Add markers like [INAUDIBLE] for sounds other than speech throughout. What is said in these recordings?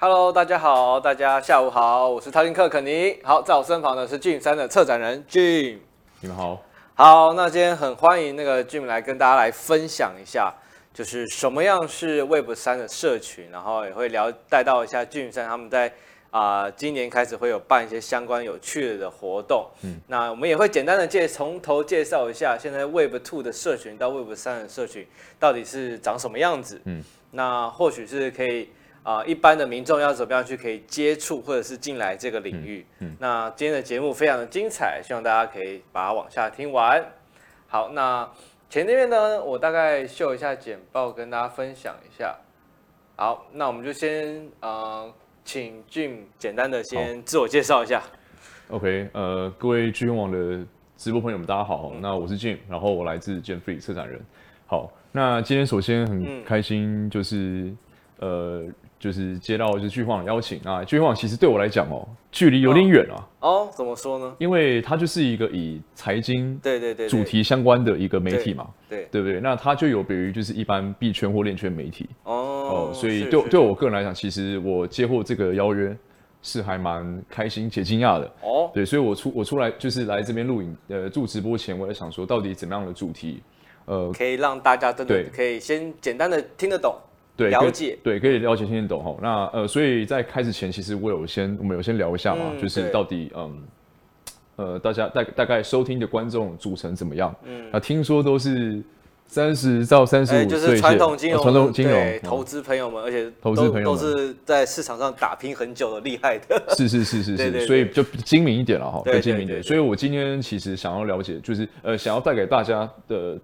Hello，大家好，大家下午好，我是淘金客肯尼。好，在我身旁的是 Jim 三的策展人 Jim。你们好。好，那今天很欢迎那个 Jim 来跟大家来分享一下，就是什么样是 Web 三的社群，然后也会聊带到一下 Jim 三他们在。啊、呃，今年开始会有办一些相关有趣的活动。嗯，那我们也会简单的介从头介绍一下，现在 Web Two 的社群到 Web 三的社群到底是长什么样子。嗯，那或许是可以啊、呃，一般的民众要怎么样去可以接触或者是进来这个领域。嗯，嗯，那今天的节目非常的精彩，希望大家可以把它往下听完。好，那前面呢，我大概秀一下简报跟大家分享一下。好，那我们就先呃。请 Jim 简单的先自我介绍一下。OK，呃，各位 G 网的直播朋友们，大家好。嗯、那我是 Jim，然后我来自 Jam3 策展人。好，那今天首先很开心，就是、嗯、呃，就是接到就是 G 网的邀请啊。G 网其实对我来讲哦，距离有点远啊。哦，怎么说呢？因为它就是一个以财经对对对主题相关的一个媒体嘛，对对，对不对？那它就有别于就是一般币圈或链圈媒体。哦。哦，所以对对我个人来讲，其实我接获这个邀约是还蛮开心且惊讶的。哦，对，所以我出我出来就是来这边录影，呃，做直播前我在想说，到底怎么样的主题，呃，可以让大家真的可以先简单的听得懂，对，了解，对，可以了解听得懂哈。那呃，所以在开始前，其实我有先我们有先聊一下嘛，嗯、就是到底嗯呃，大家大大概收听的观众组成怎么样？嗯，那听说都是。三十到三十五岁，就是传统金融，传统金融投资朋友们，而且投资朋友都是在市场上打拼很久的厉害的。是是是是 [LAUGHS] 是，所以就精明一点了哈，更精明一点。所以我今天其实想要了解，就是呃，想要带给大家的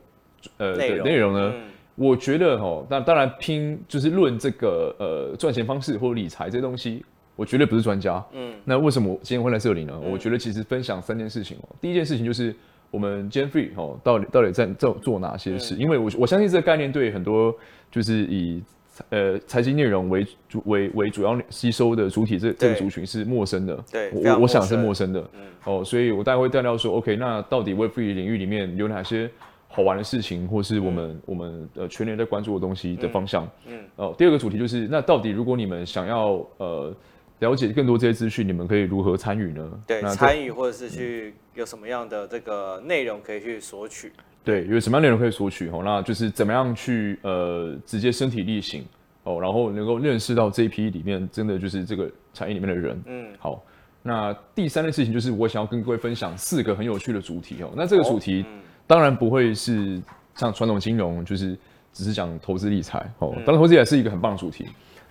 呃的内容呢，我觉得哈，那当然拼就是论这个呃赚钱方式或理财这些东西，我绝对不是专家。嗯，那为什么我今天会来这里呢？我觉得其实分享三件事情哦。第一件事情就是。我们 Jam3 哦，到底到底在做做哪些事？嗯、因为我我相信这个概念对很多就是以呃财经内容为主为为主要吸收的主体这这个族群是陌生的。对，我我想是陌生的。嗯、哦，所以我大概会带到说，OK，那到底 Web3 领域里面有哪些好玩的事情，或是我们、嗯、我们呃全年在关注的东西的方向？嗯。嗯哦，第二个主题就是，那到底如果你们想要呃。了解更多这些资讯，你们可以如何参与呢？对，参与或者是去有什么样的这个内容可以去索取？对，有什么样内容可以索取？哦，那就是怎么样去呃直接身体力行哦，然后能够认识到这一批里面真的就是这个产业里面的人。嗯，好。那第三件事情就是我想要跟各位分享四个很有趣的主题哦。那这个主题当然不会是像传统金融，就是只是讲投资理财哦。当然投资理财是一个很棒的主题。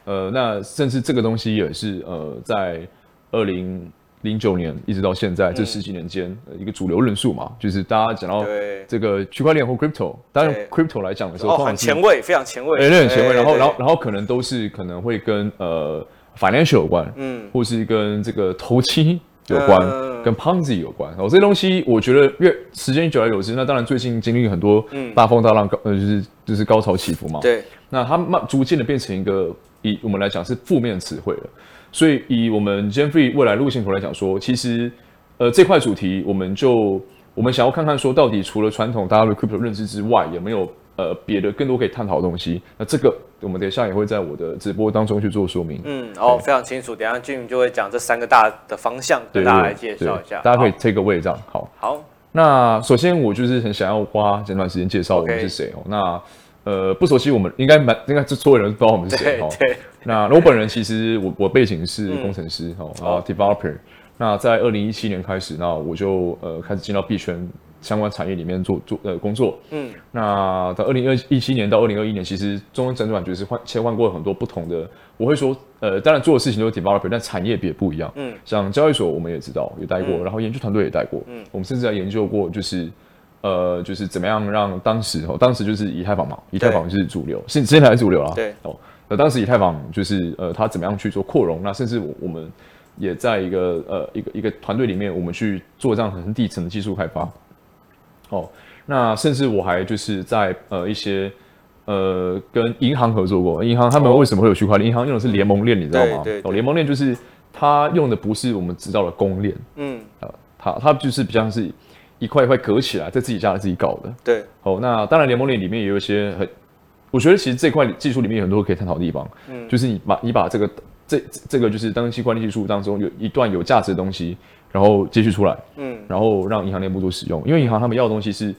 呃，那甚至这个东西也是呃，在二零零九年一直到现在这十几年间，一个主流论述嘛，就是大家讲到这个区块链或 crypto，当然 crypto 来讲的时候，很前卫，非常前卫，哎，很前卫。然后，然后，然后可能都是可能会跟呃 financial 有关，嗯，或是跟这个投机有关，跟 Ponzi 有关。哦，这些东西我觉得越时间久而久之，那当然最近经历很多大风大浪，高呃就是就是高潮起伏嘛。对，那它慢逐渐的变成一个。以我们来讲是负面词汇了，所以以我们 Jam3 未来路线图来讲说，其实呃这块主题我们就我们想要看看说到底除了传统大家对 crypto 认知之外，有没有呃别的更多可以探讨的东西？那这个我们等一下也会在我的直播当中去做说明。嗯，哦，非常清楚，等一下 Jim 就会讲这三个大的方向，跟大家来介绍一下，大家可以 take away 这样。好，好，那首先我就是很想要花简短时间介绍我们是谁哦，那。呃，不熟悉我们应该蛮应该所有人都不知道我们是谁 [LAUGHS] 哦。对。那我本人其实我我背景是工程师哈，然后 developer。那在二零一七年开始，那我就呃开始进到币圈相关产业里面做做呃工作。嗯。那到二零二一七年到二零二一年，其实中间整转就是换切换过很多不同的。我会说，呃，当然做的事情都是 developer，但产业别不一样。嗯。像交易所我们也知道也待过，然后研究团队也待过。嗯。我们甚至还研究过就是。呃，就是怎么样让当时哦，当时就是以太坊嘛，以太坊就是主流，现现在还是主流啦。对哦，那当时以太坊就是呃，它怎么样去做扩容？那甚至我我们也在一个呃一个一个团队里面，我们去做这样很底层的技术开发。哦，那甚至我还就是在呃一些呃跟银行合作过，银行他们为什么会有区块链？银行用的是联盟链，你知道吗？哦，联盟链就是它用的不是我们知道的公链，嗯，呃，它它就是比较是。一块一块隔起来，在自己家里自己搞的。对，好，那当然联盟链里面也有一些很，我觉得其实这块技术里面有很多可以探讨的地方。嗯，就是你把你把这个这这这个就是当区块链技术当中有一段有价值的东西，然后接续出来，嗯，然后让银行内部做使用，因为银行他们要的东西是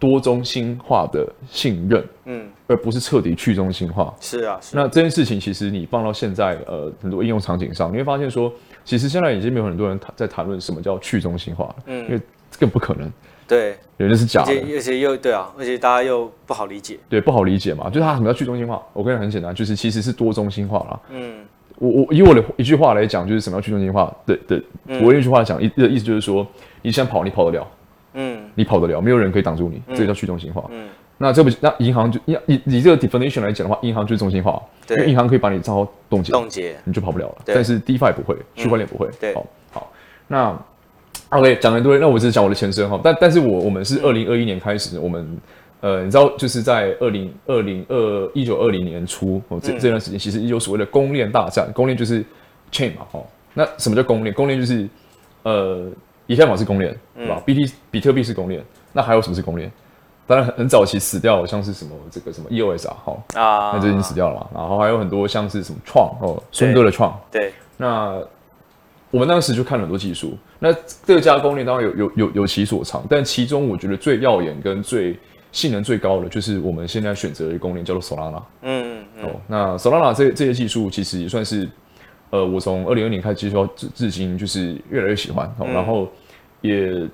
多中心化的信任，嗯，而不是彻底去中心化。是啊，是那这件事情其实你放到现在呃很多应用场景上，你会发现说，其实现在已经没有很多人在谈论什么叫去中心化，嗯，因为这个不可能。对，有的是假的，而且又对啊，而且大家又不好理解。对，不好理解嘛，就是它什么叫去中心化？我跟你讲很简单，就是其实是多中心化啦。嗯，我我以我的一句话来讲，就是什么叫去中心化？对对，我用一句话讲，意的意思就是说，你想跑，你跑得了，嗯，你跑得了，没有人可以挡住你，这个叫去中心化。嗯，那这不那银行就以以这个 definition 来讲的话，银行就是中心化，因为银行可以把你账号冻结，冻结。你就跑不了了。但是 DeFi 不会，区块链不会。对，好，好，那。OK，讲了多，那我只是讲我的前身哈，但但是我我们是二零二一年开始，我们呃，你知道就是在二零二零二一九二零年初哦，这这段时间其实有所谓的公链大战，公链就是 chain 嘛哈，那什么叫公链？公链就是呃，以太坊是公链，对吧？B T 比特币是公链，那还有什么是公链？当然很很早期死掉，像是什么这个什么 E O S 啊，哈啊，那就已经死掉了嘛，然后还有很多像是什么创哦，孙哥的创，对，那。我们当时就看了很多技术，那各家公链当然有有有有其所长，但其中我觉得最耀眼跟最性能最高的，就是我们现在选择的公链叫做 Solana。嗯嗯。哦，那 Solana 这这些技术其实也算是，呃，我从二零二年开始接触到至至今，就是越来越喜欢。哦，然后也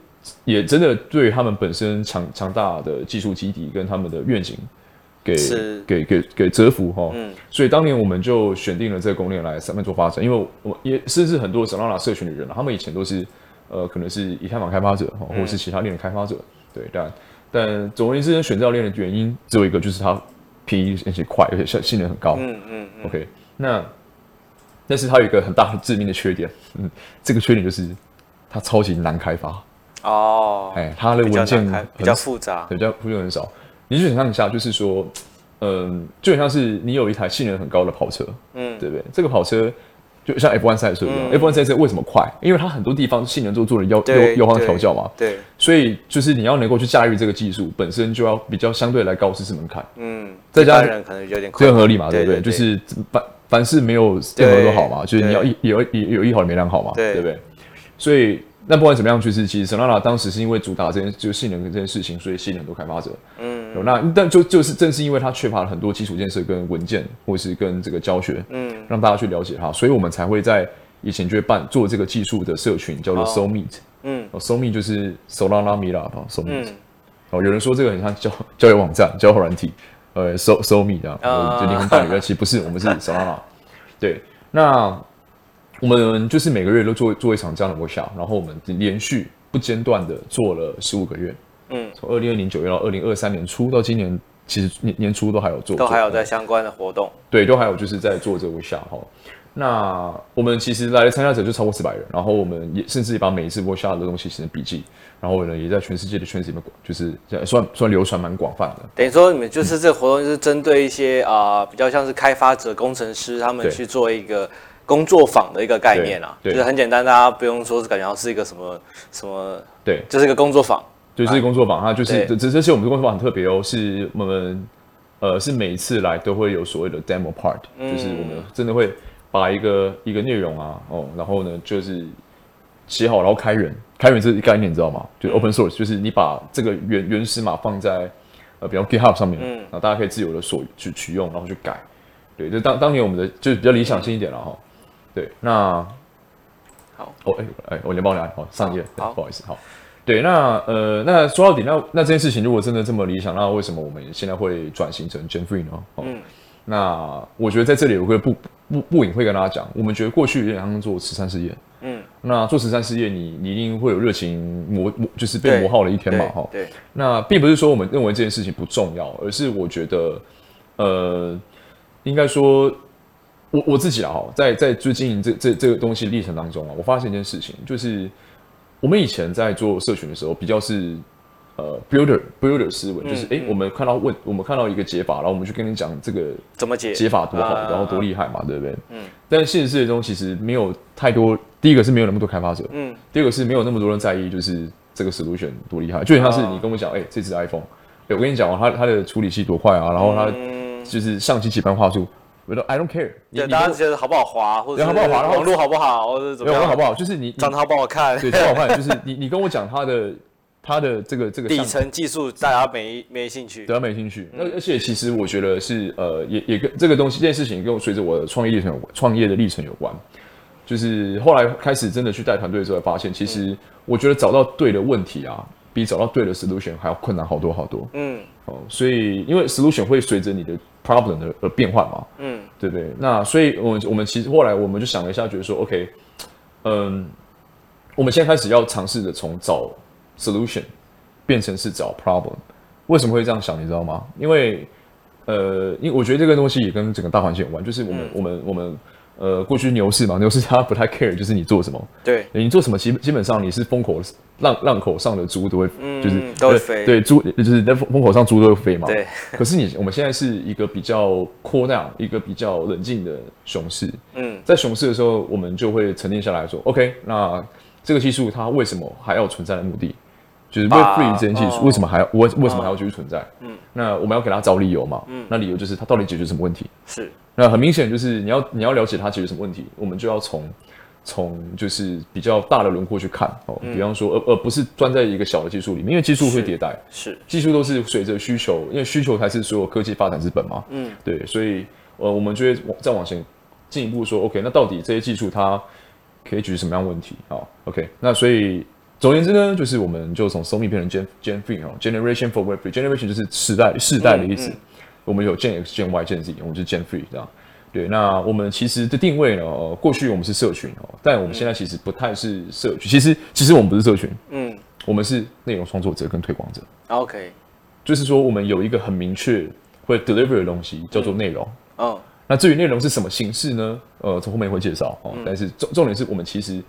也真的对他们本身强强大的技术基底跟他们的愿景。给给给给折服哈，嗯，所以当年我们就选定了这个公链来上面做发展，因为我也甚至很多 Solana 社群的人，他们以前都是呃可能是以太坊开发者哈，或者是其他链的开发者，对，但但总而言之，选这条链的原因只有一个，就是它便宜而且快，而且性性能很高，嗯嗯，嗯，OK，那但是它有一个很大的致命的缺点，嗯，这个缺点就是它超级难开发。哦，哎，它的文件比较复杂，对，比较复杂很少。你就想象一下，就是说，嗯，就很像是你有一台性能很高的跑车，嗯，对不对？这个跑车就像 F1 赛车一样，嗯，F1 赛车为什么快？因为它很多地方性能都做了优优优化调教嘛，对。所以就是你要能够去驾驭这个技术，本身就要比较相对来高知识门槛，嗯。再加上可能有点这很合理嘛，对不对？就是凡凡事没有任何都好嘛，就是你要一有有有一好没两好嘛，对不对？所以。那不管怎么样，就是其实 Solana 当时是因为主打这件就性能这件事情，所以吸引很多开发者。嗯，那但就就是正是因为它缺乏了很多基础建设跟文件，或是跟这个教学，嗯，让大家去了解它，所以我们才会在以前就会办做这个技术的社群，叫做 Soul Meet。嗯，Sol Meet 就是 Solana Meetup Sol Meet。哦，有人说这个很像交 [LAUGHS] 交友网站、交友软体，呃，Sol Sol Meet 啊，就灵魂伴侣，其实不是，我们是 Solana。[LAUGHS] 对，那。我们就是每个月都做做一场这样的 workshop，然后我们连续不间断的做了十五个月，嗯，从二零二零九月到二零二三年初到今年，其实年年初都还有做，都还有在相关的活动，对，都还有就是在做这个 workshop 哈。那我们其实来的参加者就超过四百人，然后我们也甚至也把每一次 workshop 的东西写成笔记，然后呢也在全世界的圈子里面，就是算算流传蛮广泛的。等于说你们就是这个活动就是针对一些啊、呃、比较像是开发者、工程师他们去做一个。工作坊的一个概念啊，就是很简单，大家不用说是感觉到是一个什么什么，对，就是一个工作坊，就是工作坊，它就是这这些我们的工作坊很特别哦，是我们呃是每一次来都会有所谓的 demo part，就是我们真的会把一个一个内容啊哦，然后呢就是写好，然后开源，开源这个概念你知道吗？就是 open source，就是你把这个原原始码放在呃比方 GitHub 上面，嗯，然后大家可以自由的所去取用，然后去改，对，就当当年我们的就是比较理想性一点了哈。对，那好，哦，哎，哎，我连帮你来，好，上一页，好，不好意思，好，对，那呃，那说到底，那那这件事情如果真的这么理想，那为什么我们现在会转型成 Gen Three 呢？嗯，那我觉得在这里我会不不不隐晦跟大家讲，我们觉得过去有点像做慈善事业，嗯，那做慈善事业，你你一定会有热情磨磨，就是被磨耗了一天嘛，哈，对，那并不是说我们认为这件事情不重要，而是我觉得，呃，应该说。我我自己啊，在在最近这这这个东西历程当中啊，我发现一件事情，就是我们以前在做社群的时候，比较是呃 builder builder 思维，就是哎，我们看到问，我们看到一个解法，然后我们去跟你讲这个怎么解解法多好，然后多厉害嘛，对不对？嗯。但是现实世界中其实没有太多，第一个是没有那么多开发者，嗯。第二个是没有那么多人在意，就是这个 solution 多厉害，就像是你跟我讲，哎，这只 iPhone，哎，我跟你讲啊，它它的处理器多快啊，然后它就是相机几般画素。我说 I don't care，对，大家觉得好不好滑，或者好不好滑，网络好不好，或者怎么样，好不好？就是你长得好不好看，对，好不好看，就是你你跟我讲他的他的这个这个底层技术，大家没没兴趣，对，没兴趣。那而且其实我觉得是呃，也也跟这个东西这件事情跟我随着我的创业历程有关，创业的历程有关。就是后来开始真的去带团队之后，发现其实我觉得找到对的问题啊，比找到对的 solution 还要困难好多好多。嗯，哦，所以因为 solution 会随着你的 problem 的而变换嘛。嗯，对不对？那所以我们我们其实后来我们就想了一下，觉得说 OK，嗯，我们现在开始要尝试着从找 solution 变成是找 problem。为什么会这样想？你知道吗？因为呃，因为我觉得这个东西也跟整个大环境有关，就是我们、嗯、我们我们。呃，过去牛市嘛，[LAUGHS] 牛市它不太 care，就是你做什么，对，你做什么，基基本上你是风口浪浪口上的猪都会，嗯、就是都会飞，对，猪就是在风口上猪都会飞嘛，对。[LAUGHS] 可是你我们现在是一个比较 cool down，一个比较冷静的熊市，嗯，在熊市的时候，我们就会沉淀下来说，OK，那这个技术它为什么还要存在的目的？就是 Web3 这件技术为什么还要为、什么还要继续存在？嗯，那我们要给他找理由嘛。嗯，那理由就是他到底解决什么问题？是。那很明显就是你要你要了解他解决什么问题，我们就要从从就是比较大的轮廓去看哦。比方说，而而不是钻在一个小的技术里面，因为技术会迭代，是技术都是随着需求，因为需求才是所有科技发展之本嘛。嗯，对，所以呃，我们就会往再往前进一步说，OK，那到底这些技术它可以解决什么样问题？好，OK，那所以。总而言之呢，就是我们就从 SoMe 变成 Gen Gen Three 哦，Generation for Web3。Generation 就是时代世代的意思。嗯嗯、我们有 Gen X、Gen Y、Gen Z，我们就是 Gen Three 这样。对，那我们其实的定位呢，过去我们是社群哦，但我们现在其实不太是社群。其实其实我们不是社群，嗯，我们是内容创作者跟推广者。OK，就是说我们有一个很明确会 deliver 的东西，叫做内容。嗯、哦，那至于内容是什么形式呢？呃，从后面会介绍哦。但是重重点是我们其实。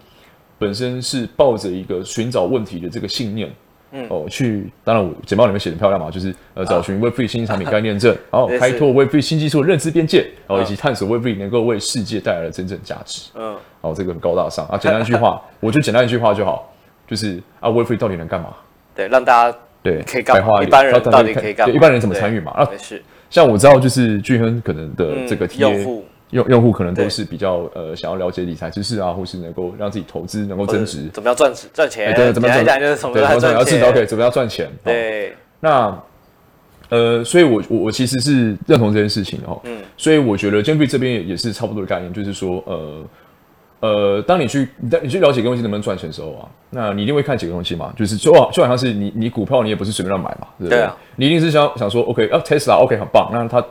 本身是抱着一个寻找问题的这个信念，嗯哦，去当然我简报里面写的漂亮嘛，就是呃找寻 Web3 新产品概念证，[LAUGHS] 然后开拓 Web3 新技术的认知边界，然后以及探索 Web3 能够为世界带来的真正价值，嗯，哦这个很高大上啊，简单一句话，[LAUGHS] 我就简单一句话就好，就是啊 Web3 到底能干嘛？对，让大家对可以干嘛？一般人到底可以干嘛？一般人怎么参与嘛？啊，是，像我知道就是俊亨可能的这个用户。用用户可能都是比较呃想要了解理财知识啊，或是能够让自己投资能够增值，怎么样赚赚钱？对，怎么样赚？就是怎么样赚钱？要知道 OK，怎么样赚钱？对。那呃，所以我我我其实是认同这件事情哦。嗯。所以我觉得 Gen3 这边也也是差不多的概念，就是说呃呃，当你去你你去了解一个东西能不能赚钱的时候啊，那你一定会看几个东西嘛，就是就好就好像是你你股票你也不是随便乱买嘛，对不对？对啊。你一定是想想说 OK，啊 Tesla OK 很棒，那它。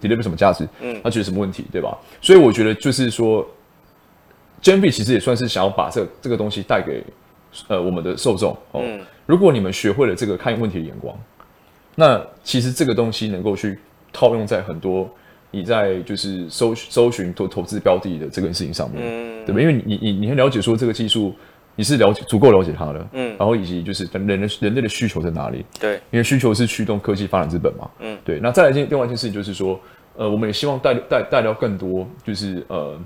Deliver 什么价值？嗯，他觉得什么问题，对吧？所以我觉得就是说，Gen3 其实也算是想要把这这个东西带给呃我们的受众哦。嗯、如果你们学会了这个看问题的眼光，那其实这个东西能够去套用在很多你在就是搜搜寻投投资标的的这个事情上面，嗯、对吧？因为你你你很了解说这个技术。你是了解足够了解它的，嗯，然后以及就是人人人类的需求在哪里？对，因为需求是驱动科技发展之本嘛，嗯，对。那再来一件另外一件事情就是说，呃，我们也希望带带带到更多，就是呃，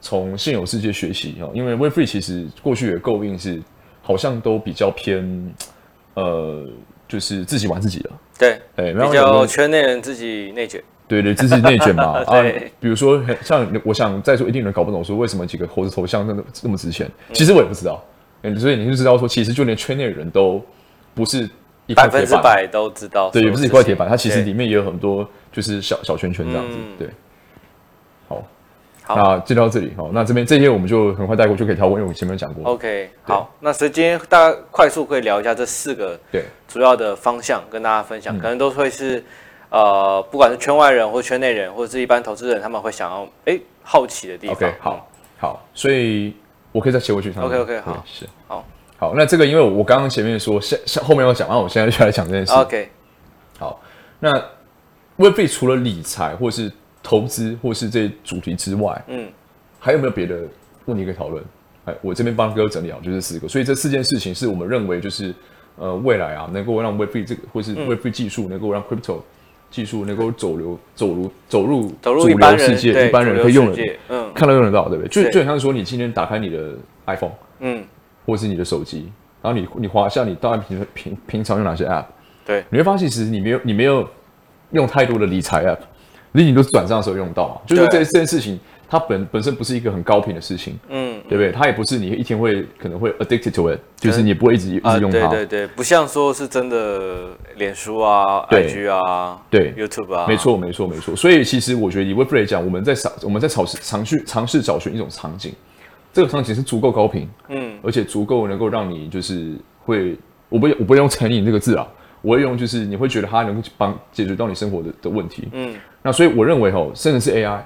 从现有世界学习哦，因为 Web3 其实过去也诟病是好像都比较偏，呃，就是自己玩自己的，对，哎，比较圈内人自己内卷，对对，自己内卷嘛，[LAUGHS] 啊，比如说像我想在座一定人搞不懂说为什么几个猴子头像那么那么值钱，其实我也不知道。所以你就知道说，其实就连圈内人都不是一块铁板，百分之百都知道。对，也不是一块铁板，它其实里面也有很多就是小小圈圈这样子。对，好，好，那就到这里。好，那这边这些我们就很快带过，就可以跳过，因为我前面讲过。OK，好，那所以今天大家快速可以聊一下这四个对主要的方向，跟大家分享，可能都会是呃，不管是圈外人或圈内人，或者是一般投资人，他们会想要哎好奇的地方。OK，好，好，所以。我可以再切回去。OK OK 好，是好好。那这个因为我刚刚前面说，下下后面要讲，那我现在就来讲这件事。OK，好。那 Web3 除了理财或是投资或是这些主题之外，嗯，还有没有别的问题可以讨论？哎，我这边帮哥整理好，就是四个。所以这四件事情是我们认为就是呃未来啊，能够让 Web3 这个或是 Web3 技术能够让 Crypto。技术能够走流走入走入主流世界，一般人可以用的，嗯，看到用得到，对不对？就就好像说，你今天打开你的 iPhone，嗯，或是你的手机，然后你你滑下，你当然平平平常用哪些 App，对，你会发现其实你没有你没有用太多的理财 App，你你都是转账的时候用到嘛，就是这这件事情。它本本身不是一个很高频的事情，嗯，对不对？它也不是你一天会可能会 addicted to it，就是你不会一直一直用它。对对对，不像说是真的脸书啊、IG 啊、对 YouTube 啊。没错没错没错。所以其实我觉得以 Web3 来讲，我们在尝我们在尝试尝试尝试找寻一种场景，这个场景是足够高频，嗯，而且足够能够让你就是会，我不我不会用成瘾这个字啊，我会用就是你会觉得它能够帮解决到你生活的的问题，嗯。那所以我认为哦，甚至是 AI。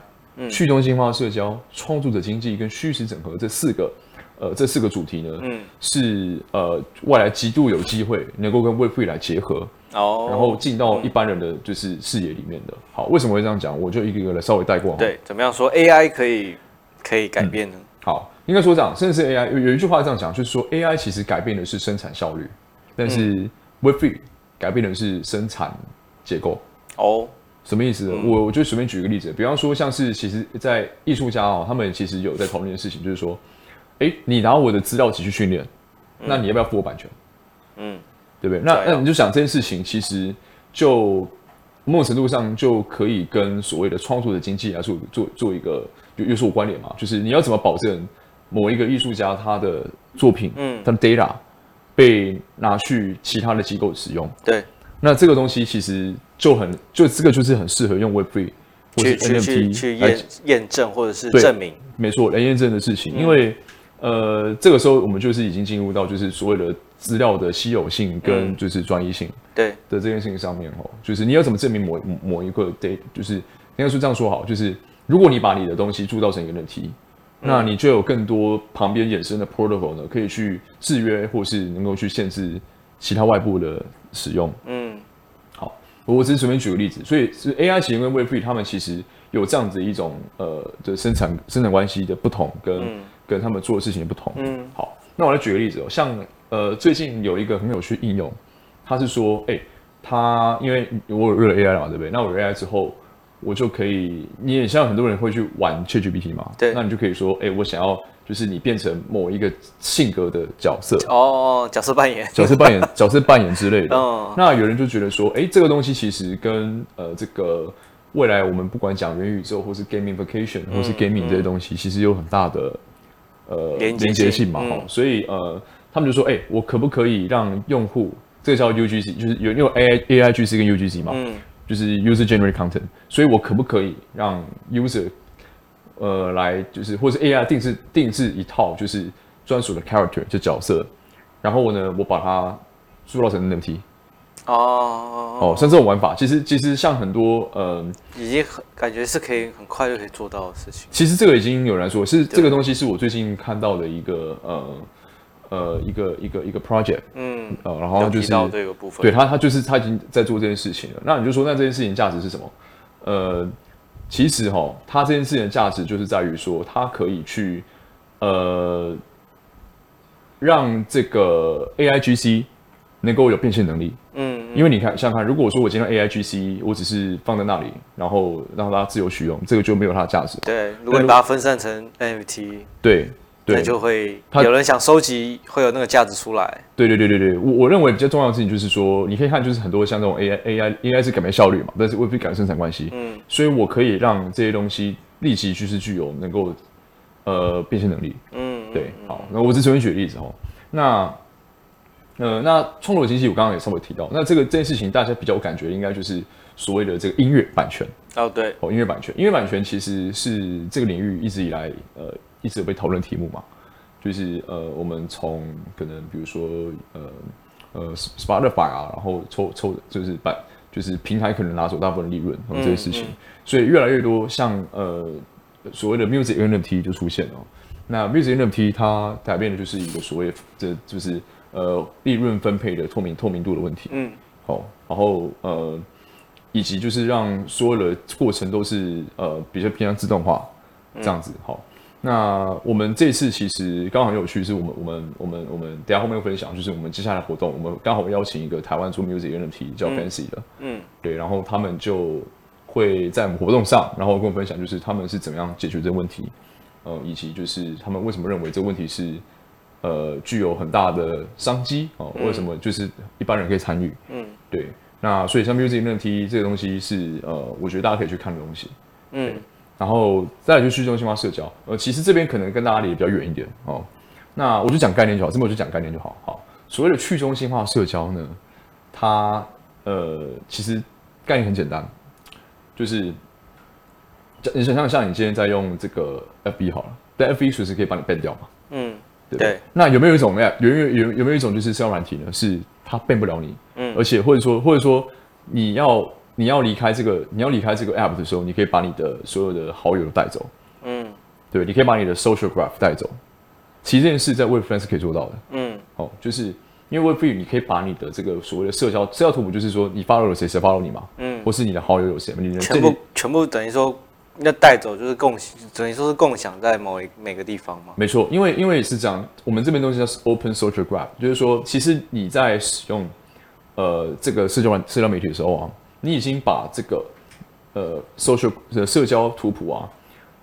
去中心化社交、创作者经济跟虚实整合这四个，呃，这四个主题呢，嗯，是呃未来极度有机会能够跟 Web3 来结合，哦，然后进到一般人的就是视野里面的。好，为什么会这样讲？我就一个一个来稍微带过。对，怎么样说 AI 可以可以改变呢？嗯、好，应该说这样，甚至是 AI 有有一句话这样讲，就是说 AI 其实改变的是生产效率，但是 Web3 改变的是生产结构。哦。什么意思我我就随便举一个例子，比方说像是其实，在艺术家哦，他们其实有在讨论一件事情，就是说，哎，你拿我的资料集去训练，嗯、那你要不要付我版权？嗯，对不对？那那你就想这件事情，其实就某种程度上就可以跟所谓的创作的经济来做做做一个有有所关联嘛？就是你要怎么保证某一个艺术家他的作品，嗯，他的 data 被拿去其他的机构使用？对。那这个东西其实就很，就这个就是很适合用 Web3 或者 NFT 去验验证或者是证明，没错，来验证的事情。因为呃，这个时候我们就是已经进入到就是所谓的资料的稀有性跟就是专一性对的这件事情上面哦，就是你要怎么证明某某一个 data，就是应该说这样说好，就是如果你把你的东西铸造成一个 NFT，那你就有更多旁边衍生的 protocol 呢，可以去制约或是能够去限制其他外部的使用。嗯。我只是随便举个例子，所以是 AI 其实跟 Web3 他们其实有这样子一种呃的生产生产关系的不同，跟、嗯、跟他们做的事情的不同。嗯，好，那我来举个例子哦，像呃最近有一个很有趣应用，他是说，哎、欸，他因为我有了 AI 了嘛，对不对？那我有 AI 之后，我就可以，你也像很多人会去玩 ChatGPT 嘛，对，那你就可以说，哎、欸，我想要。就是你变成某一个性格的角色。哦，角色扮演，[LAUGHS] 角色扮演，角色扮演之类的。哦，那有人就觉得说，哎，这个东西其实跟呃这个未来我们不管讲元宇宙，或是 gaming vacation，或是 gaming 这些东西，其实有很大的呃连接性嘛。哈，所以呃，他们就说，哎，我可不可以让用户，这个叫 UGC，就是有用 AI AIGC 跟 UGC 嘛，嗯，就是 user generate content，所以我可不可以让 user 呃，来就是，或是 AI 定制定制一套就是专属的 character 就角色，然后呢，我把它塑造成 NFT。哦哦，像这种玩法，其实其实像很多呃，已经很感觉是可以很快就可以做到的事情。其实这个已经有人来说，是这个东西是我最近看到的一个呃呃一个一个一个 project。嗯，呃，然后就是到这个部分，对他他就是他已经在做这件事情了。那你就说，那这件事情价值是什么？呃。其实哈，它这件事情的价值就是在于说，它可以去，呃，让这个 AIGC 能够有变现能力。嗯，因为你看，想想看，如果说我今天 AIGC，我只是放在那里，然后让大家自由使用，这个就没有它的价值。对，如果你把它分散成 NFT，对。那就会有人想收集，会有那个价值出来。对对对对对，我我认为比较重要的事情就是说，你可以看，就是很多像这种 AI AI AI 是改变效率嘛，但是未必改变生产关系。嗯，所以我可以让这些东西立即就是具有能够呃变现能力。嗯，对，好，那我只随便举个例子哦。那呃，那创作经济我刚刚也稍微提到，那这个这件事情大家比较有感觉，应该就是所谓的这个音乐版权。哦，对，哦，音乐版权，音乐版权其实是这个领域一直以来呃。一直有被讨论题目嘛，就是呃，我们从可能比如说呃呃 Spotify 啊，然后抽抽就是把就是平台可能拿走大部分利润，然后这些事情，嗯嗯、所以越来越多像呃所谓的 Music NFT 就出现了。那 Music NFT 它改变的就是一个所谓这就是呃利润分配的透明透明度的问题。嗯，好，然后呃以及就是让所有的过程都是呃比较偏向自动化这样子，好。那我们这次其实刚好很有趣，是我们我们我们我们等下后面会分享，就是我们接下来活动，我们刚好邀请一个台湾做 music NFT 叫 Fancy 的，嗯，对，然后他们就会在我们活动上，然后跟我分享，就是他们是怎么样解决这个问题，呃，以及就是他们为什么认为这个问题是呃具有很大的商机哦，为什么就是一般人可以参与，嗯，对，那所以像 Music NFT 这个东西是呃，我觉得大家可以去看的东西。嗯，然后再来就是去中心化社交。呃，其实这边可能跟大家离得比较远一点哦。那我就讲概念就好，这边我就讲概念就好。好，所谓的去中心化社交呢，它呃其实概念很简单，就是你想象像你今天在用这个 FB 好了，但 FB 随时可以帮你 ban 掉嘛。嗯，对，对。那有没有一种有有有有没有一种就是社交软体呢？是它 ban 不了你，嗯，而且或者说或者说你要你要离开这个你要离开这个 app 的时候，你可以把你的所有的好友都带走，嗯，对，你可以把你的 social graph 带走。其实这件事在 Web3 是可以做到的，嗯，哦，就是因为 Web3 你可以把你的这个所谓的社交社交图谱，就是说你 follow 了谁，谁 follow 你嘛，嗯，或是你的好友有谁，你全部全部等于说要带走，就是共等于说是共享在某一每个地方嘛。没错，因为因为是这样，我们这边东西叫 Open Social Graph，就是说其实你在使用呃这个社交社交媒体的时候啊，你已经把这个呃 social 的社交图谱啊。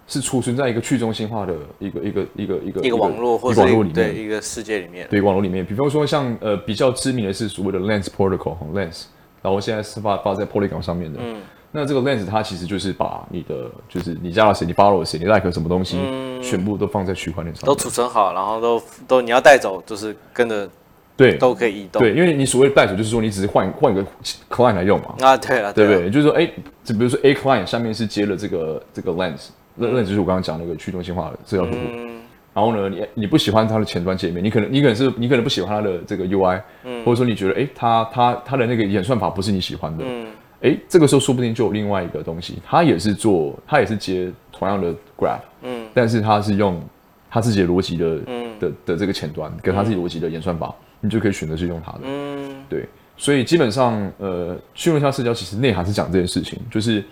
是储存在一个去中心化的一个一个一个一个一个网络或者网络里面，对一个世界里面，对网络里面。比方说像呃比较知名的是所谓的 Lens Protocol，Lens，然后现在是发发在 Polygon 上面的。嗯，那这个 Lens 它其实就是把你的就是你加了谁，你 follow 了谁，你 like 什么东西，嗯、全部都放在区块链上，都储存好，然后都都你要带走，就是跟着对。都可以移动。对，因为你所谓的带走，就是说你只是换换一个 client 来用嘛。啊，对了，对不对，对？就是说，哎，就比如说 A client 下面是接了这个这个 Lens。那那就是我刚刚讲那个去中心化的社交图。谱，嗯、然后呢，你你不喜欢它的前端界面，你可能你可能是你可能不喜欢它的这个 UI，嗯，或者说你觉得哎，它它它的那个演算法不是你喜欢的，嗯，哎，这个时候说不定就有另外一个东西，它也是做它也是接同样的 graph，嗯，但是它是用它自己的逻辑的，嗯的的这个前端跟他自己逻辑的演算法，你就可以选择去用它的，嗯，对，所以基本上呃，去问一下社交其实内涵是讲这件事情，就是。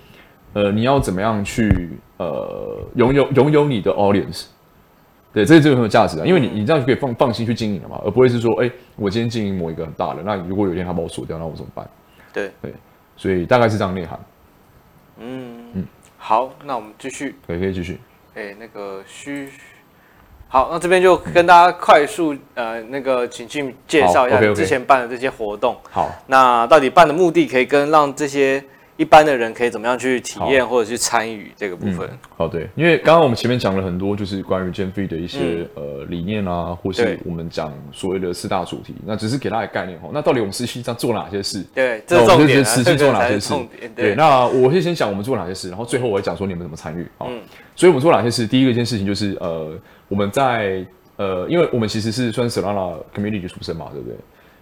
呃，你要怎么样去呃拥有拥有你的 audience？对，这个这个很有价值啊，因为你你这样就可以放放心去经营了嘛，而不会是说，哎，我今天经营某一个很大的，那如果有一天他把我锁掉，那我怎么办？对对，所以大概是这样内涵。嗯嗯，好，那我们继续，可以可以继续。哎，那个须，好，那这边就跟大家快速呃那个请去介绍一下之前办的这些活动。好，那到底办的目的可以跟让这些。一般的人可以怎么样去体验或者去参与这个部分？好，对，因为刚刚我们前面讲了很多，就是关于 Gen3 的一些呃理念啊，或是我们讲所谓的四大主题，那只是给大家概念哈。那到底我们实际上做哪些事？对，这是重点。实际做哪些事？对，那我会先讲我们做哪些事，然后最后我会讲说你们怎么参与啊。所以我们做哪些事？第一个一件事情就是呃，我们在呃，因为我们其实是算 Solana community 出身嘛，对不对？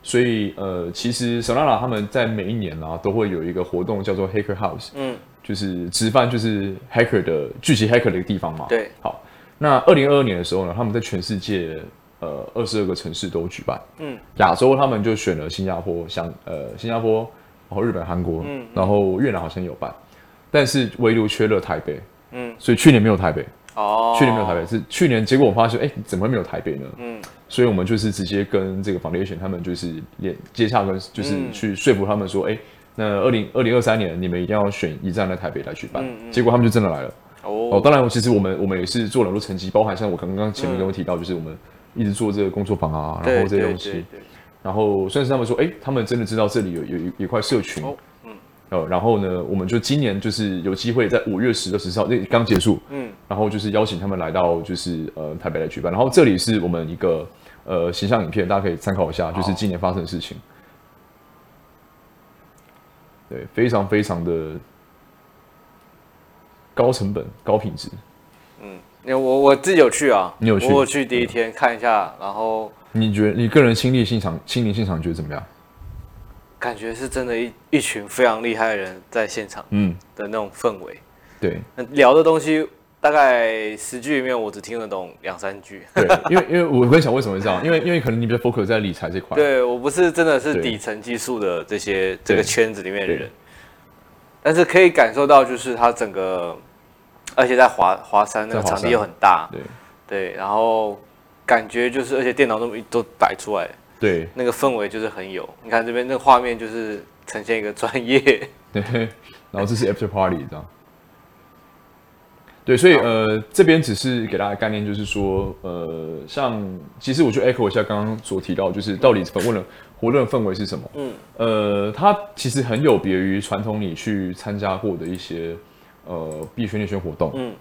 所以，呃，其实 Solana 他们在每一年啊，都会有一个活动叫做 Hacker House，嗯，就是直翻就是 Hacker 的聚集 Hacker 的一个地方嘛。对，好，那二零二二年的时候呢，他们在全世界呃二十二个城市都举办，嗯，亚洲他们就选了新加坡、香呃新加坡，然后日本、韩国，嗯，然后越南好像有办，但是唯独缺了台北，嗯，所以去年没有台北。哦，去年没有台北，是去年，结果我发现，哎，怎么会没有台北呢？嗯，所以我们就是直接跟这个 Foundation 他们就是连接洽，跟就是去说服他们说，哎，那二零二零二三年你们一定要选一站在台北来举办。结果他们就真的来了。哦，当然，其实我们我们也是做了很多成绩，包含像我刚刚前面跟我提到，就是我们一直做这个工作坊啊，然后这些东西，然后算是他们说，哎，他们真的知道这里有有一块社群。呃，然后呢，我们就今年就是有机会在五月十到十四号，那刚结束，嗯，然后就是邀请他们来到就是呃台北来举办，然后这里是我们一个呃形象影片，大家可以参考一下，就是今年发生的事情，对，非常非常的高成本高品质，嗯，因为我我自己有去啊，你有去，我去第一天看一下，然后你觉得你个人亲历现场亲临现场觉得怎么样？感觉是真的一，一一群非常厉害的人在现场，嗯，的那种氛围，对，聊的东西大概十句里面，我只听得懂两三句。对，因为因为我在想为什么会这样，因为因为可能你比较 focus 在理财这块，对我不是真的是底层技术的这些这个圈子里面的人，但是可以感受到就是他整个，而且在华华山那个场地又很大，对。对，然后感觉就是而且电脑都都摆出来。对，那个氛围就是很有。你看这边那个画面，就是呈现一个专业。[LAUGHS] 对，然后这是 After Party 这样。对，所以呃，这边只是给大家概念，就是说，呃，像其实我就 echo 一下刚刚所提到，就是到底访问了活动的氛围是什么？嗯，呃，它其实很有别于传统你去参加过的一些呃毕业训练学活动，嗯，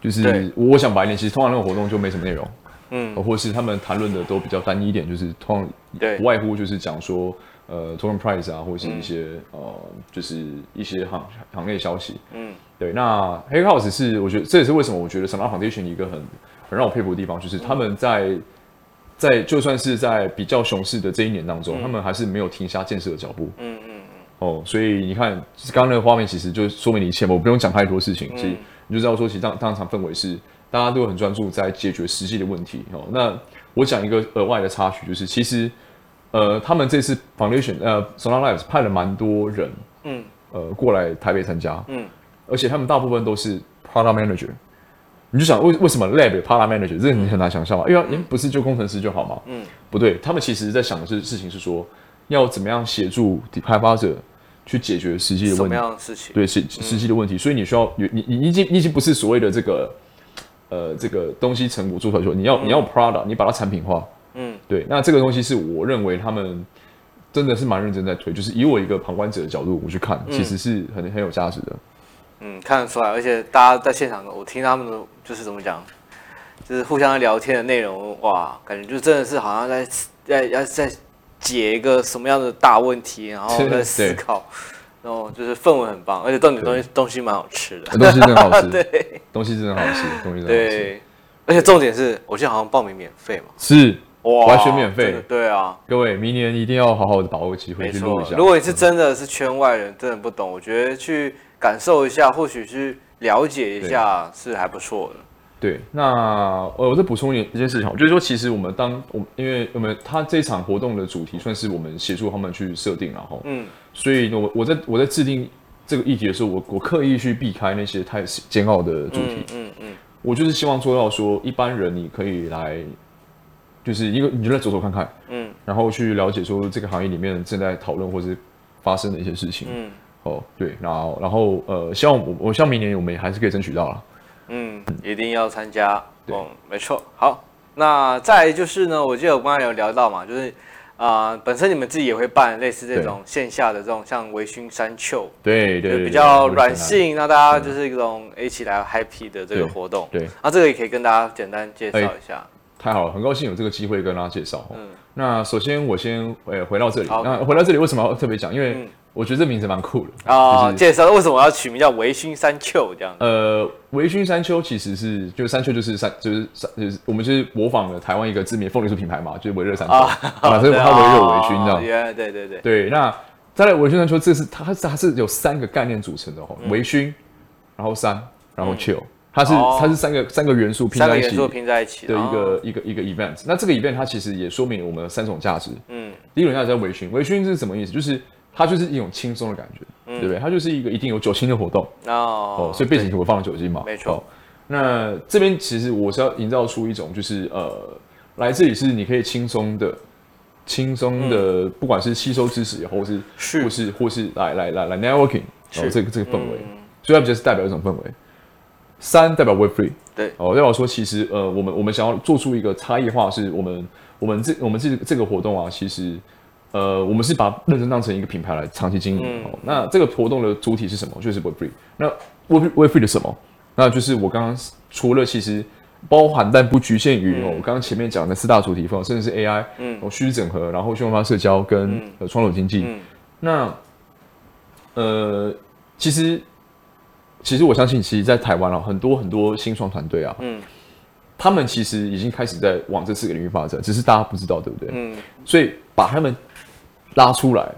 就是我想白一点，其实通常那个活动就没什么内容，嗯，或是他们谈论的都比较单一一点，就是通常不外乎就是讲说。呃，token price 啊，或者是一些、嗯、呃，就是一些行行业消息。嗯，对。那 Hacker House 是我觉得这也是为什么我觉得 Solana Foundation 一个很很让我佩服的地方，就是他们在、嗯、在就算是在比较熊市的这一年当中，嗯、他们还是没有停下建设的脚步。嗯嗯嗯。哦，所以你看，刚刚那个画面其实就说明你一切嘛，我不用讲太多事情，其实你就知道说，其实当当场氛围是大家都很专注在解决实际的问题。哦，那我讲一个额外的插曲，就是其实。呃，他们这次 Foundation 呃 Solana Labs 派了蛮多人，嗯，呃，过来台北参加，嗯，而且他们大部分都是 Product Manager，你就想为为什么 Lab Product Manager 这你很难想象嘛，因为您不是就工程师就好嘛，嗯，不对，他们其实在想的是事情是说要怎么样协助开发者去解决实际的问题，什么样的事情？对，实实际的问题，所以你需要你你你已经你已经不是所谓的这个呃这个东西成果做出来说你要你要 Product 你把它产品化。嗯，对，那这个东西是我认为他们真的是蛮认真在推，就是以我一个旁观者的角度我去看，其实是很很有价值的。嗯，看得出来，而且大家在现场，我听他们的就是怎么讲，就是互相聊天的内容，哇，感觉就真的是好像在在要在解一个什么样的大问题，然后在 [LAUGHS] 思考，然后就是氛围很棒，而且重点东西东西蛮好吃的，[LAUGHS] 东西真的好吃，[LAUGHS] 对，东西真的好吃，东西真的好吃，对，而且重点是我现在好像报名免费嘛，是。哇，完全免费，对啊，各位明年一定要好好的把握机会去录一下。如果你是真的是圈外人，真的不懂，我觉得去感受一下，或许去了解一下是还不错的。对，那呃，我再补充一一件事情，就是说，其实我们当我因为我们他这场活动的主题算是我们协助他们去设定，然后嗯，所以我我在我在制定这个议题的时候，我我刻意去避开那些太煎熬的主题，嗯嗯，嗯，我就是希望做到说，一般人你可以来。就是一个，你就来走走看看，嗯，然后去了解说这个行业里面正在讨论或是发生的一些事情，嗯，哦，对，然后然后呃，希望我我希望明年我们也还是可以争取到了，嗯，一定要参加，对，嗯，没错。好，那再就是呢，我记得我刚才有聊到嘛，就是啊，呃，本身你们自己也会办类似这种线下的这种像微醺山丘，对对，比较软性，让大家就是一种一起来 happy 的这个活动，对，那这个也可以跟大家简单介绍一下。太好了，很高兴有这个机会跟大家介绍。嗯，那首先我先诶回到这里，那回到这里为什么要特别讲？因为我觉得这名字蛮酷的啊。介绍为什么我要取名叫微醺山丘这样？呃，微醺山丘其实是就山丘就是山就是山就是我们就是模仿了台湾一个知名凤梨酥品牌嘛，就是微热山丘 [LAUGHS] 啊，所以它微热微醺这样。对对对对。那再来微醺山丘，这是它它是有三个概念组成的哦，微醺，然后山，然后丘。它是它是三个三个元素拼在一起，拼在一起的一个一个一个 event。那这个 event 它其实也说明了我们的三种价值。嗯，第一种价值叫微醺，微醺是什么意思？就是它就是一种轻松的感觉，对不对？它就是一个一定有酒精的活动。哦，所以背景图会放了酒精嘛？没错。那这边其实我是要营造出一种就是呃，来这里是你可以轻松的、轻松的，不管是吸收知识，或是或是或是来来来来 networking，哦，这个这个氛围，所以它就是代表一种氛围。三代表 Web3，对。哦，代表说其实呃，我们我们想要做出一个差异化，是我们我们这我们这这个活动啊，其实呃，我们是把认真当成一个品牌来长期经营。嗯、哦，那这个活动的主体是什么？就是 Web3。那 Web Web3 的什么？那就是我刚刚除了其实包含但不局限于、嗯、哦，我刚刚前面讲的四大主题，甚至是 AI，嗯，哦，虚实整合，然后去中心化社交跟、嗯、呃创投经济。嗯、那呃，其实。其实我相信，其实，在台湾啊，很多很多新创团队啊，嗯，他们其实已经开始在往这四个领域发展，只是大家不知道，对不对？嗯，所以把他们拉出来，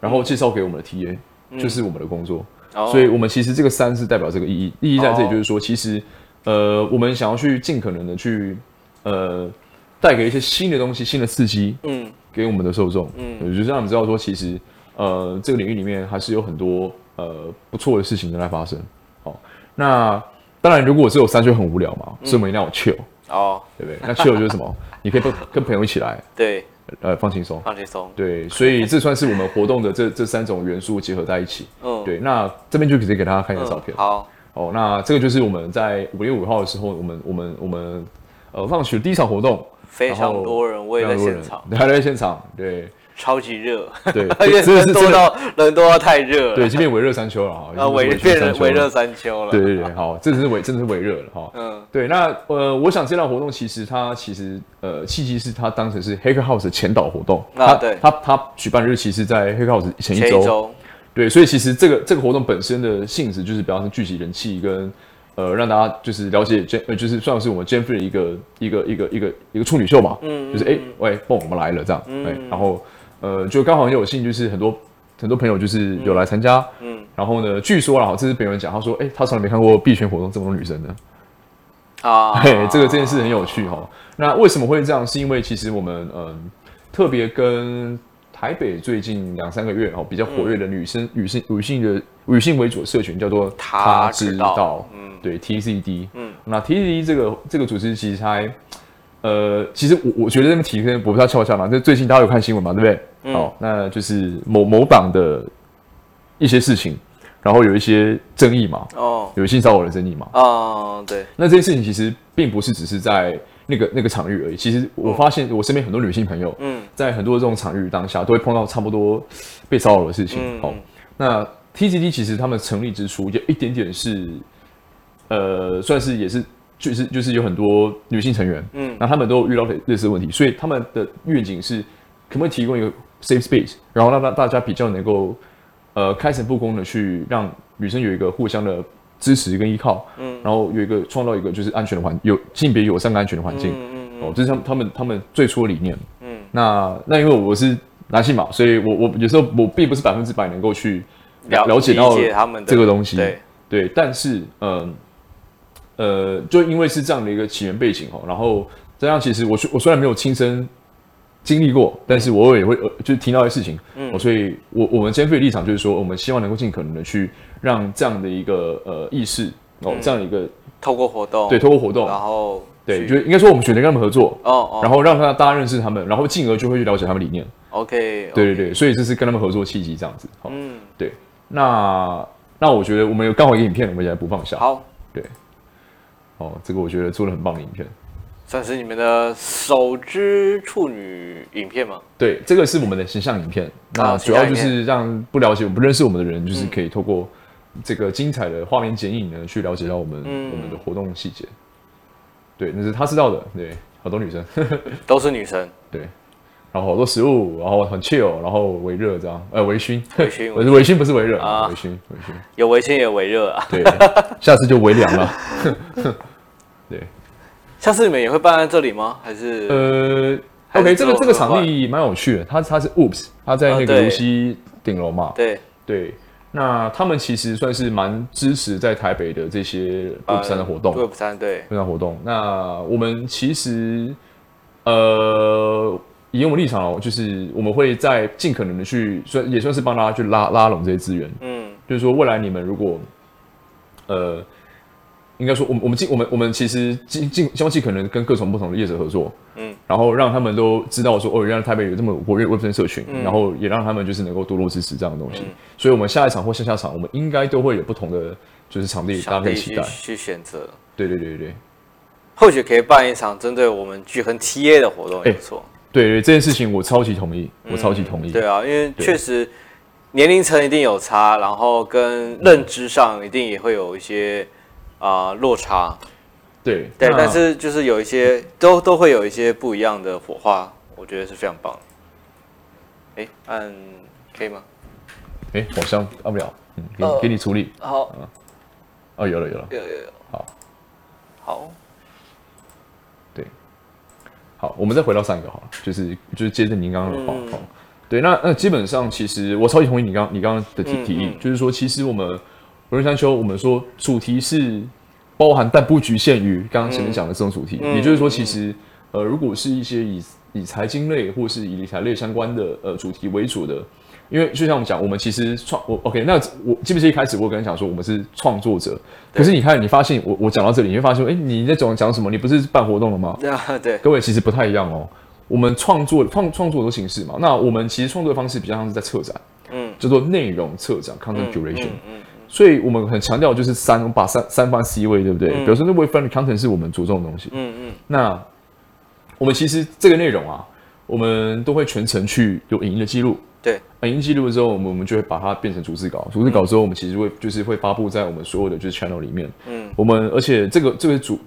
然后介绍给我们的 TA，就是我们的工作。所以，我们其实这个三是代表这个意义，意义在这里就是说，其实，呃，我们想要去尽可能的去，呃，带给一些新的东西、新的刺激，嗯，给我们的受众，嗯，就是让他们知道说，其实，呃，这个领域里面还是有很多呃不错的事情正在发生。好那当然，如果只有三就很无聊嘛，所以我们一定要有 chill 哦，对不对？那 chill 就是什么？[LAUGHS] 你可以跟跟朋友一起来，对，呃，放轻松，放轻松，对，所以这算是我们活动的这这三种元素结合在一起。嗯，对。那这边就直接给大家看一下照片。好，哦，那这个就是我们在五月五号的时候，我们我们我们呃放学第一场活动，非常多人围在现场，还在现场，对。超级热，对，[LAUGHS] 人多到人多到太热了，对，这边微热山丘了哈，啊，微变微热山丘了，对对对，好，这是微真的是微热了哈，嗯，对，那呃，我想这档活动其实它其实呃契机是它当成是 Hacker House 的前导活动，啊，对，它它举办日期是在 Hacker House 前一周，对，所以其实这个这个活动本身的性质就是比方说聚集人气跟呃让大家就是了解 Gen 呃就是算是我们 Gen Free 的一个一个一个一个一个处女秀嘛，嗯，就是哎喂，蹦我们来了这样，哎，然后。呃，就刚好很有幸，就是很多很多朋友就是有来参加，嗯，然后呢，据说啦，这是别人讲，他说，哎、欸，他从来没看过币圈活动这么多女生的，啊，[LAUGHS] 嘿，这个这件事很有趣哈。那为什么会这样？是因为其实我们嗯、呃，特别跟台北最近两三个月哦比较活跃的女生、女性、女性的女性为主的社群叫做他知道，嗯，对，TCD，嗯，那 TCD 这个这个组织其实还。呃，其实我我觉得这个题可能不太翘翘嘛，就最近大家有看新闻嘛，对不对？嗯、好，那就是某某党的一些事情，然后有一些争议嘛，哦，有性骚扰的争议嘛，哦，对。那这些事情其实并不是只是在那个那个场域而已，其实我发现我身边很多女性朋友，嗯，在很多这种场域当下都会碰到差不多被骚扰的事情。嗯、好，那 TGD 其实他们成立之初有一点点是，呃，算是也是。就是就是有很多女性成员，嗯，那他们都有遇到类似的问题，所以他们的愿景是可不可以提供一个 safe space，然后让大大家比较能够呃开诚布公的去让女生有一个互相的支持跟依靠，嗯，然后有一个创造一个就是安全的环有性别友善跟安全的环境，嗯哦，这是他们他们他们最初的理念，嗯，那那因为我是男性嘛，所以我我有时候我并不是百分之百能够去了了解到他们这个东西，对。对，但是嗯。呃呃，就因为是这样的一个起源背景哦，然后这样其实我我虽然没有亲身经历过，但是我也会呃，就是听到一些事情，嗯，所以我我们 Gen Free 的立场就是说，我们希望能够尽可能的去让这样的一个呃意识哦，这样的一个透过活动，对，透过活动，然后对，就应该说我们选择跟他们合作哦，哦，然后让他大家认识他们，然后进而就会去了解他们理念，OK，对对对，所以这是跟他们合作契机这样子，嗯，对，那那我觉得我们有刚好一个影片，我们也来播放一下，好，对。哦，这个我觉得做的很棒的影片，算是你们的首支处女影片吗？对，这个是我们的形象影片。那主要就是让不了解、不认识我们的人，就是可以透过这个精彩的画面剪影呢，去了解到我们、嗯、我们的活动细节。对，那是他知道的。对，好多女生 [LAUGHS] 都是女生。对，然后好多食物，然后很 chill，然后微热这样，呃，微醺，微醺，[LAUGHS] 我是微醺，不是微热啊，微醺，微醺，有微醺也有微热啊。对，下次就微凉了。[LAUGHS] 对，下次你们也会办在这里吗？还是呃，OK，这个这个场地蛮有趣的，它它是 Oops，它在那个无锡顶楼嘛。对。对，那他们其实算是蛮支持在台北的这些 Oops 三的活动，Web 三对。Web 三活动。那我们其实呃，以我们立场哦，就是我们会在尽可能的去算也算是帮大家去拉拉拢这些资源。嗯，就是说未来你们如果呃。应该说，我们我们尽我们我们其实尽尽希望尽可能跟各种不同的业者合作，嗯，然后让他们都知道说，哦，原来台北有这么活跃 Web3 社群，嗯，然后也让他们就是能够多多支持这样的东西。嗯，所以，我们下一场或下下场，我们应该都会有不同的就是场地，大家可以期待去选择。对对对对，或许可以办一场针对我们巨恒 TA 的活动也不错。对对，这件事情我超级同意，我超级同意。嗯，对啊，因为确实年龄层一定有差，然后跟认知上一定也会有一些。啊、呃，落差，对对，但是就是有一些都都会有一些不一样的火花，我觉得是非常棒。哎，按可以吗？哎，好像按不了，嗯，给、呃、给你处理。好，哦，有了有了，有有有，好，好，对，好，我们再回到上一个好了，就是就是接着您刚刚的话，好、嗯，对，那那基本上其实我超级同意你刚你刚刚的提提议，嗯。嗯、就是说其实我们。文人山丘，我们说主题是包含但不局限于刚刚前面讲的这种主题，嗯、也就是说，其实呃，如果是一些以以财经类或是以理财类相关的呃主题为主的，因为就像我们讲，我们其实创我 OK，那我记不记得一开始我跟你讲说我们是创作者，可是你看你发现我我讲到这里，你会发现，哎，你在讲讲什么？你不是办活动了吗？对 [LAUGHS] 啊，对，各位其实不太一样哦。我们创作创创作的形式嘛，那我们其实创作的方式比较像是在策展，嗯，叫做内容策展 （content curation）。嗯所以我们很强调就是三，我们把三三方 C 位，对不对？嗯、比如说那 web friendly content 是我们着重的东西。嗯嗯。那我们其实这个内容啊，我们都会全程去有影音的记录。对。影音记录之后，我们我们就会把它变成逐字稿。逐字稿之后，我们其实会就是会发布在我们所有的就是 channel 里面。嗯。我们而且这个这个主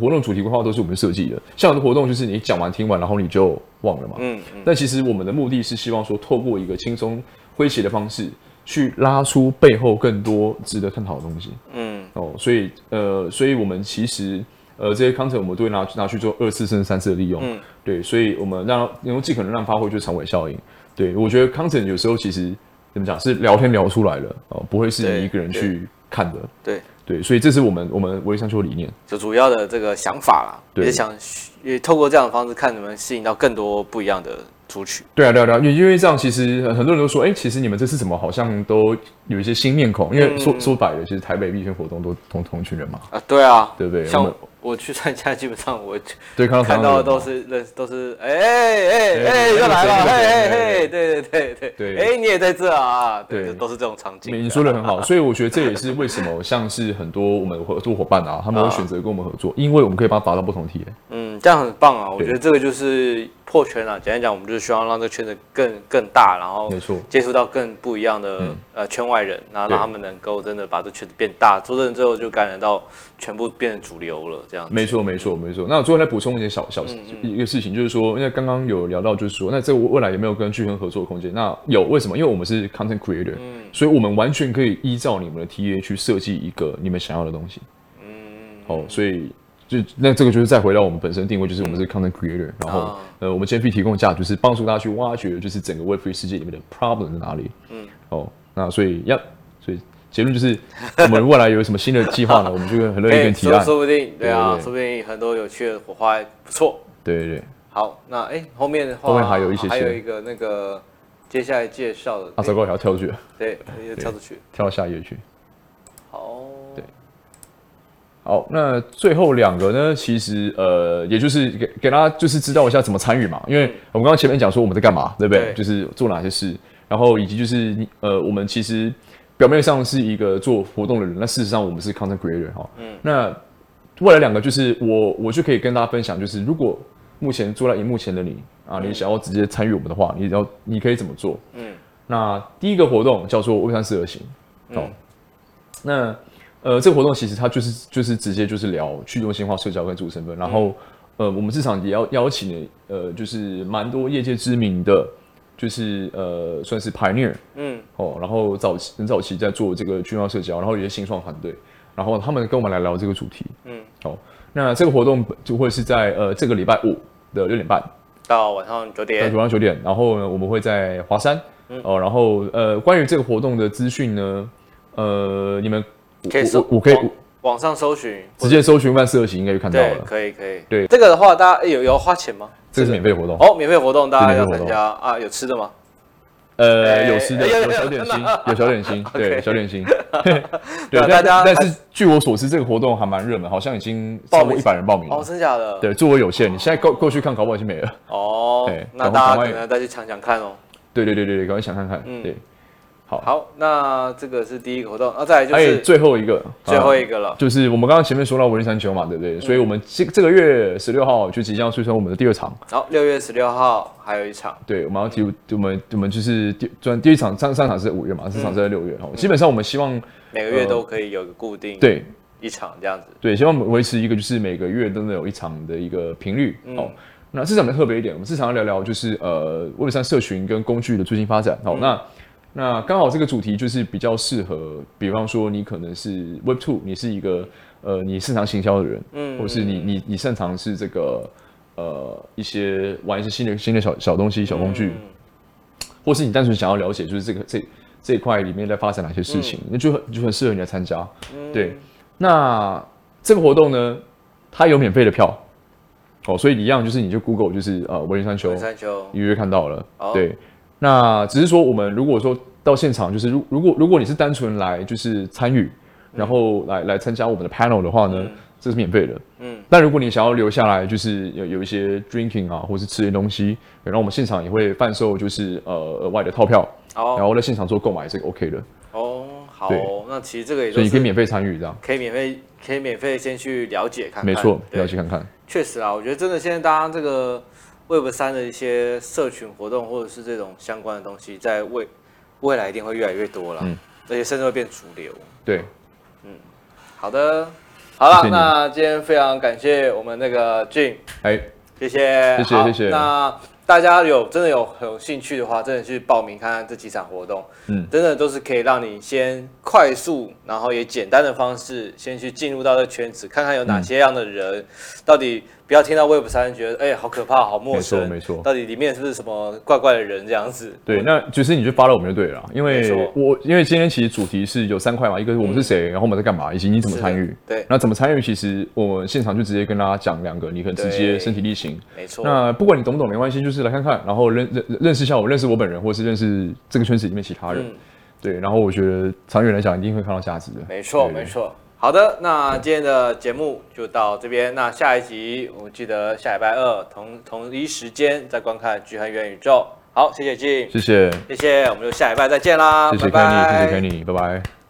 活动主题规划都是我们设计的。像有的活动就是你讲完听完，然后你就忘了嘛。嗯嗯。但其实我们的目的是希望说，透过一个轻松诙谐的方式。去拉出背后更多值得探讨的东西，嗯，哦，所以呃，所以我们其实呃这些 content 我们都会拿拿去做二次甚至三次的利用，嗯，对，所以我们让能够尽可能让发挥就是长尾效应，对，我觉得 content 有时候其实怎么讲是聊天聊出来了哦，不会是你一个人去看的，对对，所以这是我们我们微商丘理念，就主要的这个想法啦，对也想也透过这样的方式看能不能吸引到更多不一样的。族群对啊，对啊，对啊，因因为这样，其实很多人都说，哎、欸，其实你们这次怎么好像都有一些新面孔？因为说、嗯、说白了，其实台北毕圈活动都同同一群人嘛。啊，对啊，对不对？像我，去参加，基本上我 [LAUGHS] 对看到的都是认都是，哎哎哎，又来了，哎哎哎，对对对对对，哎，你也在这啊？对，都是这种场景。你说的很好，[LAUGHS] 所以我觉得这也是为什么像是很多我们合作伙伴啊，他们会选择跟我们合作，因为我们可以帮他达到不同体验。嗯，这样很棒啊！我觉得这个就是。破圈啊，简单讲，我们就是希望让这个圈子更更大，然后接触到更不一样的、嗯、呃圈外人，然后让他们能够真的把这圈子变大，做对人之后就感染到全部变成主流了，这样子。没错，没错，没错。那我最后再补充一点小小一个事情，就是说，因为刚刚有聊到，就是说，那这未来有没有跟巨亨合作的空间？那有，为什么？因为我们是 content creator，、嗯、所以我们完全可以依照你们的 TA 去设计一个你们想要的东西。嗯，好，所以。就那这个就是再回到我们本身定位，就是我们是 content creator，、嗯、然后、哦、呃，我们 GMP 提供的价值就是帮助大家去挖掘，就是整个 Web3 世界里面的 problem 在哪里。嗯，哦，那所以要，所以结论就是，[LAUGHS] 我们未来有什么新的计划呢？我们就很乐意跟 [LAUGHS] 提案。说不定，对啊，说不定很多有趣的火花不错。对对对。好，那哎、欸，后面的话，后面还有一些，还有一个那个接下来介绍的。啊，糟糕，还要跳出去。对，要跳出去，跳到下一页去。好，那最后两个呢？其实呃，也就是给给大家就是知道一下怎么参与嘛。因为我们刚刚前面讲说我们在干嘛，对不对？对就是做哪些事，然后以及就是呃，我们其实表面上是一个做活动的人，那事实上我们是 content creator 哈。嗯。那未来两个就是我我就可以跟大家分享，就是如果目前坐在荧幕前的你啊，你想要直接参与我们的话，你要你可以怎么做？嗯。那第一个活动叫做 Web3 四二行，好，嗯、那。呃，这个活动其实它就是就是直接就是聊去中心化社交跟主身份，然后呃，我们这场也要邀请的呃，就是蛮多业界知名的，就是呃，算是 pioneer，嗯，哦，然后早期很早期在做这个去中心化社交，然后有些新创团队，然后他们跟我们来聊这个主题，嗯，好，那这个活动就会是在呃这个礼拜五的六点半到晚上九点，晚上九点，然后呢，我们会在华山，嗯、哦，然后呃，关于这个活动的资讯呢，呃，你们。可以搜，我可以网上搜寻，直接搜寻万事二行应该就看到了。可以可以。对这个的话，大家有有花钱吗？这个是免费活动哦，免费活动，大家要参加啊？有吃的吗？呃，有吃的，有小点心，有小点心，[LAUGHS] 对，小点心。[LAUGHS] 对，大家。但是据我所知，这个活动还蛮热门，好像已经超过一百人报名了。哦，真假的？对，座位有限，你现在过过去看，搞不好已经没了。哦，那大家可能再去抢抢看哦。对对对对对，赶快抢看看。对。好，好，那这个是第一个活动，那再来就是最后一个，最后一个了，就是我们刚刚前面说到文艺山球嘛，对不对？所以我们这这个月十六号就即将推出我们的第二场。好，六月十六号还有一场，对，我们要提，我们我们就是第专第一场上上场是五月嘛，这场是在六月哦。基本上我们希望每个月都可以有个固定对一场这样子，对，希望维持一个就是每个月都能有一场的一个频率哦。那这场的特别一点，我们这场要聊聊就是呃，Web3 社群跟工具的最新发展。好，那。那刚好这个主题就是比较适合，比方说你可能是 Web Two，你是一个呃你擅长行销的人，嗯，或是你你你擅长是这个呃一些玩一些新的新的小小东西小工具，嗯、或是你单纯想要了解就是这个这这一块里面在发生哪些事情，那、嗯、就很就很适合你来参加。嗯、对，那这个活动呢，它有免费的票。哦，所以一样就是你就 Google 就是呃文艺山丘，文艺山丘。预约看到了，哦、对。那只是说，我们如果说到现场，就是如如果如果你是单纯来就是参与，然后来来参加我们的 panel 的话呢，嗯、这是免费的。嗯。但如果你想要留下来，就是有有一些 drinking 啊，或是吃点东西，然后我们现场也会贩售就是呃额外的套票，哦、然后在现场做购买，这个 OK 的。哦。好、哦，那其实这个也所以你可以免费参与，这样可以免费可以免费先去了解看看，没错，了解看看。确实啊，我觉得真的现在大家这个 Web 三的一些社群活动或者是这种相关的东西，在未未来一定会越来越多了，嗯，而且甚至会变主流。对，嗯，好的，好了，那今天非常感谢我们那个 Jim，哎，谢谢，谢谢，谢谢。那大家有真的有很有兴趣的话，真的去报名看看这几场活动，嗯，真的都是可以让你先快速，然后也简单的方式，先去进入到这个圈子，看看有哪些样的人，嗯、到底。不要听到 Web 三觉得哎、欸、好可怕，好陌生，没错没错，到底里面是不是什么怪怪的人这样子？对，那就是你就 follow 我们就对了，因为我因为今天其实主题是有三块嘛，一个是我们是谁，嗯、然后我们在干嘛，以及你怎么参与。对，那怎么参与？其实我们现场就直接跟大家讲两个，你很直接身体力行。没错。那不管你懂不懂没关系，就是来看看，然后认认认识一下我，认识我本人，或是认识这个圈子里面其他人。嗯、对，然后我觉得长远来讲一定会看到价值的。没错没错。好的，那今天的节目就到这边。那下一集我们记得下礼拜二同同一时间再观看《巨亨元宇宙》。好，谢谢 Jim，谢谢，谢谢，我们就下礼拜再见啦，谢谢 Kenny，谢谢 Kenny，拜拜。